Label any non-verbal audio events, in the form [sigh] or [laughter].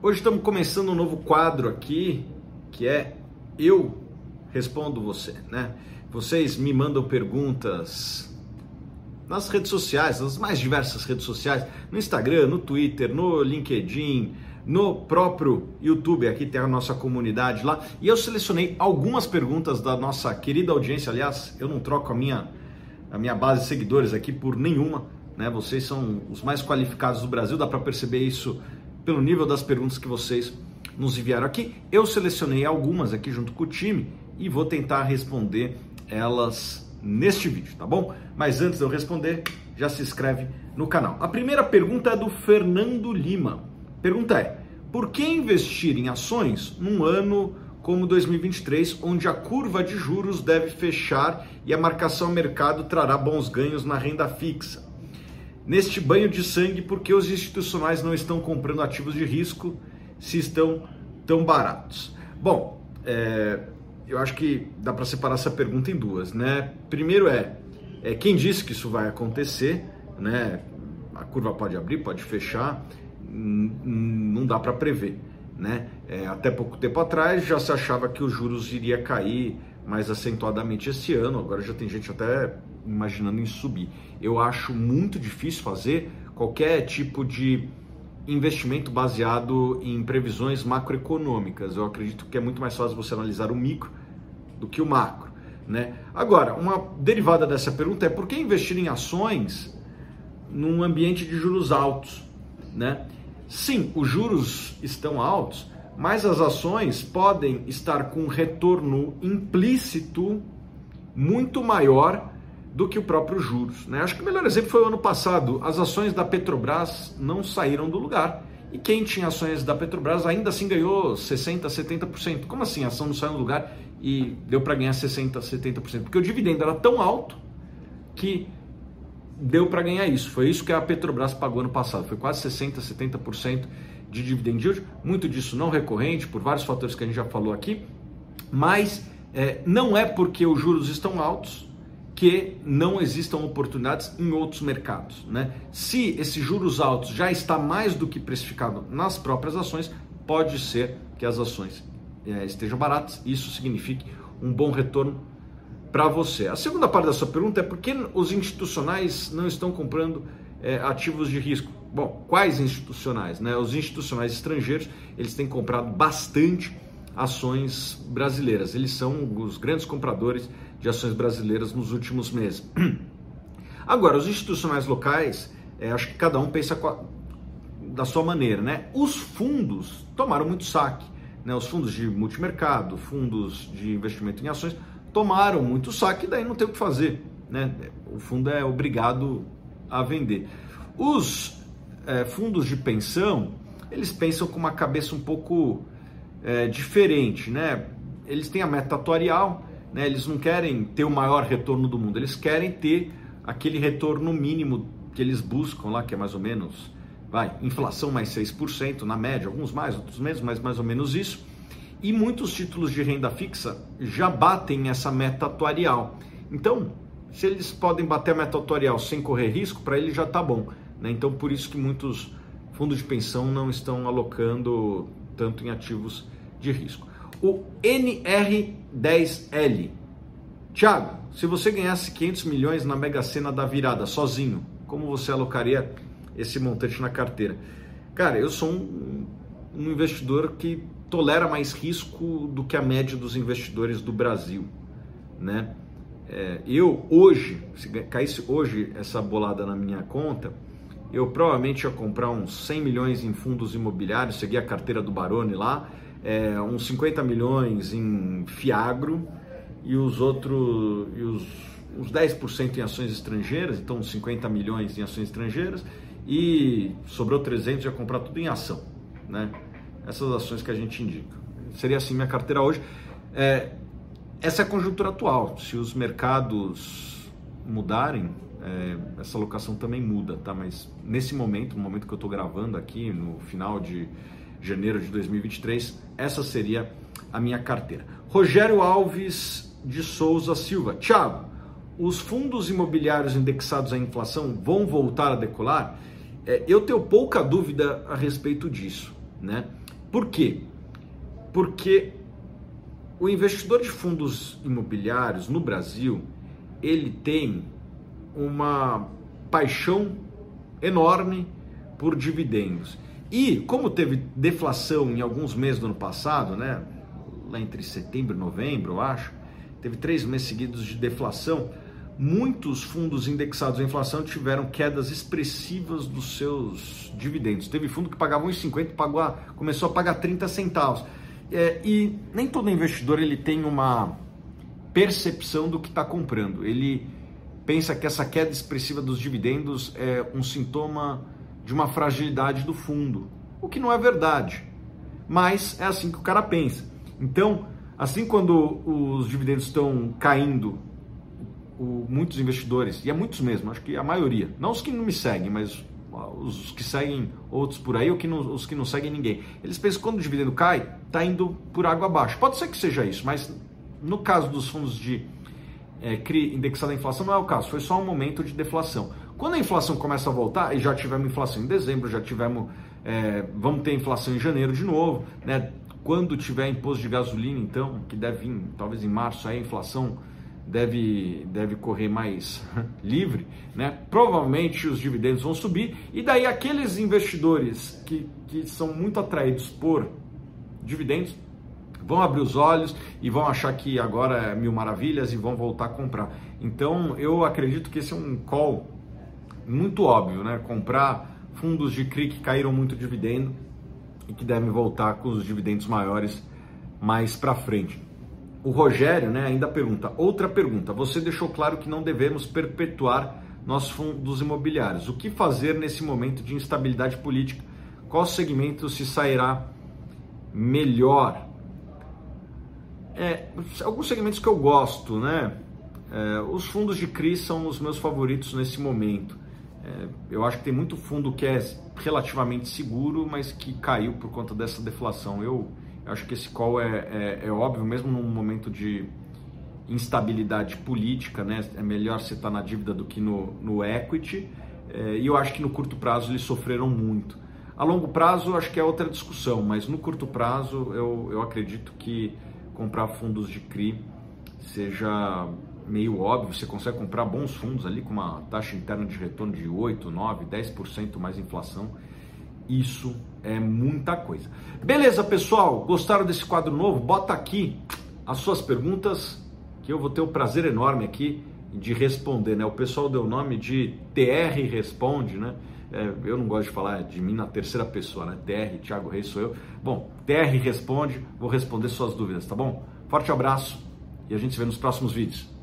Hoje estamos começando um novo quadro aqui, que é Eu Respondo Você, né? Vocês me mandam perguntas nas redes sociais, nas mais diversas redes sociais, no Instagram, no Twitter, no LinkedIn, no próprio YouTube, aqui tem a nossa comunidade lá, e eu selecionei algumas perguntas da nossa querida audiência, aliás, eu não troco a minha, a minha base de seguidores aqui por nenhuma, né? Vocês são os mais qualificados do Brasil, dá para perceber isso pelo nível das perguntas que vocês nos enviaram aqui. Eu selecionei algumas aqui junto com o time e vou tentar responder elas neste vídeo, tá bom? Mas antes de eu responder, já se inscreve no canal. A primeira pergunta é do Fernando Lima. Pergunta é: por que investir em ações num ano como 2023, onde a curva de juros deve fechar e a marcação mercado trará bons ganhos na renda fixa? Neste banho de sangue porque os institucionais não estão comprando ativos de risco se estão tão baratos. Bom, é, eu acho que dá para separar essa pergunta em duas, né? Primeiro é, é quem disse que isso vai acontecer, né? A curva pode abrir, pode fechar, não dá para prever, né? É, até pouco tempo atrás já se achava que os juros iria cair mais acentuadamente esse ano, agora já tem gente até imaginando em subir. Eu acho muito difícil fazer qualquer tipo de investimento baseado em previsões macroeconômicas. Eu acredito que é muito mais fácil você analisar o micro do que o macro. Né? Agora, uma derivada dessa pergunta é por que investir em ações num ambiente de juros altos? Né? Sim, os juros estão altos, mas as ações podem estar com um retorno implícito muito maior do que o próprio juros. Né? Acho que o melhor exemplo foi o ano passado. As ações da Petrobras não saíram do lugar. E quem tinha ações da Petrobras ainda assim ganhou 60%, 70%. Como assim? A ação não saiu do lugar e deu para ganhar 60%, 70%? Porque o dividendo era tão alto que deu para ganhar isso. Foi isso que a Petrobras pagou ano passado. Foi quase 60%, 70% de dividend yield. Muito disso não recorrente, por vários fatores que a gente já falou aqui. Mas é, não é porque os juros estão altos que não existam oportunidades em outros mercados. Né? Se esses juros altos já está mais do que precificado nas próprias ações, pode ser que as ações é, estejam baratas. Isso signifique um bom retorno para você. A segunda parte da sua pergunta é por que os institucionais não estão comprando é, ativos de risco? Bom, quais institucionais? Né? Os institucionais estrangeiros eles têm comprado bastante ações brasileiras. Eles são os grandes compradores de ações brasileiras nos últimos meses. [clears throat] Agora, os institucionais locais, é, acho que cada um pensa a, da sua maneira, né? Os fundos tomaram muito saque, né? Os fundos de multimercado, fundos de investimento em ações tomaram muito saque daí não tem o que fazer, né? O fundo é obrigado a vender. Os é, fundos de pensão, eles pensam com uma cabeça um pouco é, diferente, né? Eles têm a meta atuarial, né? Eles não querem ter o maior retorno do mundo, eles querem ter aquele retorno mínimo que eles buscam lá, que é mais ou menos, vai, inflação mais 6% na média, alguns mais, outros menos, mas mais ou menos isso. E muitos títulos de renda fixa já batem essa meta atuarial. Então, se eles podem bater a meta atuarial sem correr risco, para eles já está bom. Né? Então, por isso que muitos fundos de pensão não estão alocando tanto em ativos de risco. O NR10L. Tiago, se você ganhasse 500 milhões na Mega Sena da virada sozinho, como você alocaria esse montante na carteira? Cara, eu sou um, um investidor que tolera mais risco do que a média dos investidores do Brasil, né? É, eu hoje, se caísse hoje essa bolada na minha conta, eu provavelmente ia comprar uns 100 milhões em fundos imobiliários, seguir a carteira do Barone lá, é, uns 50 milhões em Fiagro e os outros, e os, uns 10% em ações estrangeiras, então uns 50 milhões em ações estrangeiras e sobrou 300 ia comprar tudo em ação, né? Essas ações que a gente indica. Seria assim minha carteira hoje. É, essa é a conjuntura atual. Se os mercados mudarem, é, essa alocação também muda, tá? Mas nesse momento, no momento que eu estou gravando aqui, no final de janeiro de 2023, essa seria a minha carteira. Rogério Alves de Souza Silva. Tiago, os fundos imobiliários indexados à inflação vão voltar a decolar? É, eu tenho pouca dúvida a respeito disso, né? Por quê? Porque o investidor de fundos imobiliários no Brasil, ele tem uma paixão enorme por dividendos. E como teve deflação em alguns meses do ano passado, né, lá entre setembro e novembro, eu acho, teve três meses seguidos de deflação, muitos fundos indexados à inflação tiveram quedas expressivas dos seus dividendos. Teve fundo que pagava 1,50 pagou começou a pagar 30 centavos. É, e nem todo investidor ele tem uma percepção do que está comprando. Ele pensa que essa queda expressiva dos dividendos é um sintoma de uma fragilidade do fundo, o que não é verdade. Mas é assim que o cara pensa. Então, assim quando os dividendos estão caindo, o, muitos investidores, e é muitos mesmo, acho que a maioria, não os que não me seguem, mas os que seguem outros por aí, ou que não, os que não seguem ninguém. Eles pensam que quando o dividendo cai, está indo por água abaixo. Pode ser que seja isso, mas no caso dos fundos de é, CRI indexado à inflação, não é o caso, foi só um momento de deflação. Quando a inflação começa a voltar, e já tivemos inflação em dezembro, já tivemos, é, vamos ter inflação em janeiro de novo, né? Quando tiver imposto de gasolina, então, que deve vir, talvez em março, aí a inflação deve, deve correr mais [laughs] livre, né? provavelmente os dividendos vão subir, e daí aqueles investidores que, que são muito atraídos por dividendos vão abrir os olhos e vão achar que agora é mil maravilhas e vão voltar a comprar. Então eu acredito que esse é um call muito óbvio, né? Comprar fundos de CRI que caíram muito dividendo e que devem voltar com os dividendos maiores mais para frente. O Rogério né, ainda pergunta: outra pergunta. Você deixou claro que não devemos perpetuar nossos fundos imobiliários. O que fazer nesse momento de instabilidade política? Qual segmento se sairá melhor? É, alguns segmentos que eu gosto, né? É, os fundos de CRI são os meus favoritos nesse momento. É, eu acho que tem muito fundo que é relativamente seguro, mas que caiu por conta dessa deflação. Eu eu acho que esse call é, é, é óbvio, mesmo num momento de instabilidade política, né? É melhor você estar na dívida do que no, no equity. É, e eu acho que no curto prazo eles sofreram muito. A longo prazo, acho que é outra discussão, mas no curto prazo eu, eu acredito que comprar fundos de CRI seja meio óbvio. Você consegue comprar bons fundos ali com uma taxa interna de retorno de 8, 9, 10% mais inflação isso é muita coisa. Beleza, pessoal? Gostaram desse quadro novo? Bota aqui as suas perguntas que eu vou ter o prazer enorme aqui de responder, né? O pessoal deu o nome de TR Responde, né? É, eu não gosto de falar de mim na terceira pessoa, né? TR, Thiago Reis sou eu. Bom, TR Responde, vou responder suas dúvidas, tá bom? Forte abraço e a gente se vê nos próximos vídeos.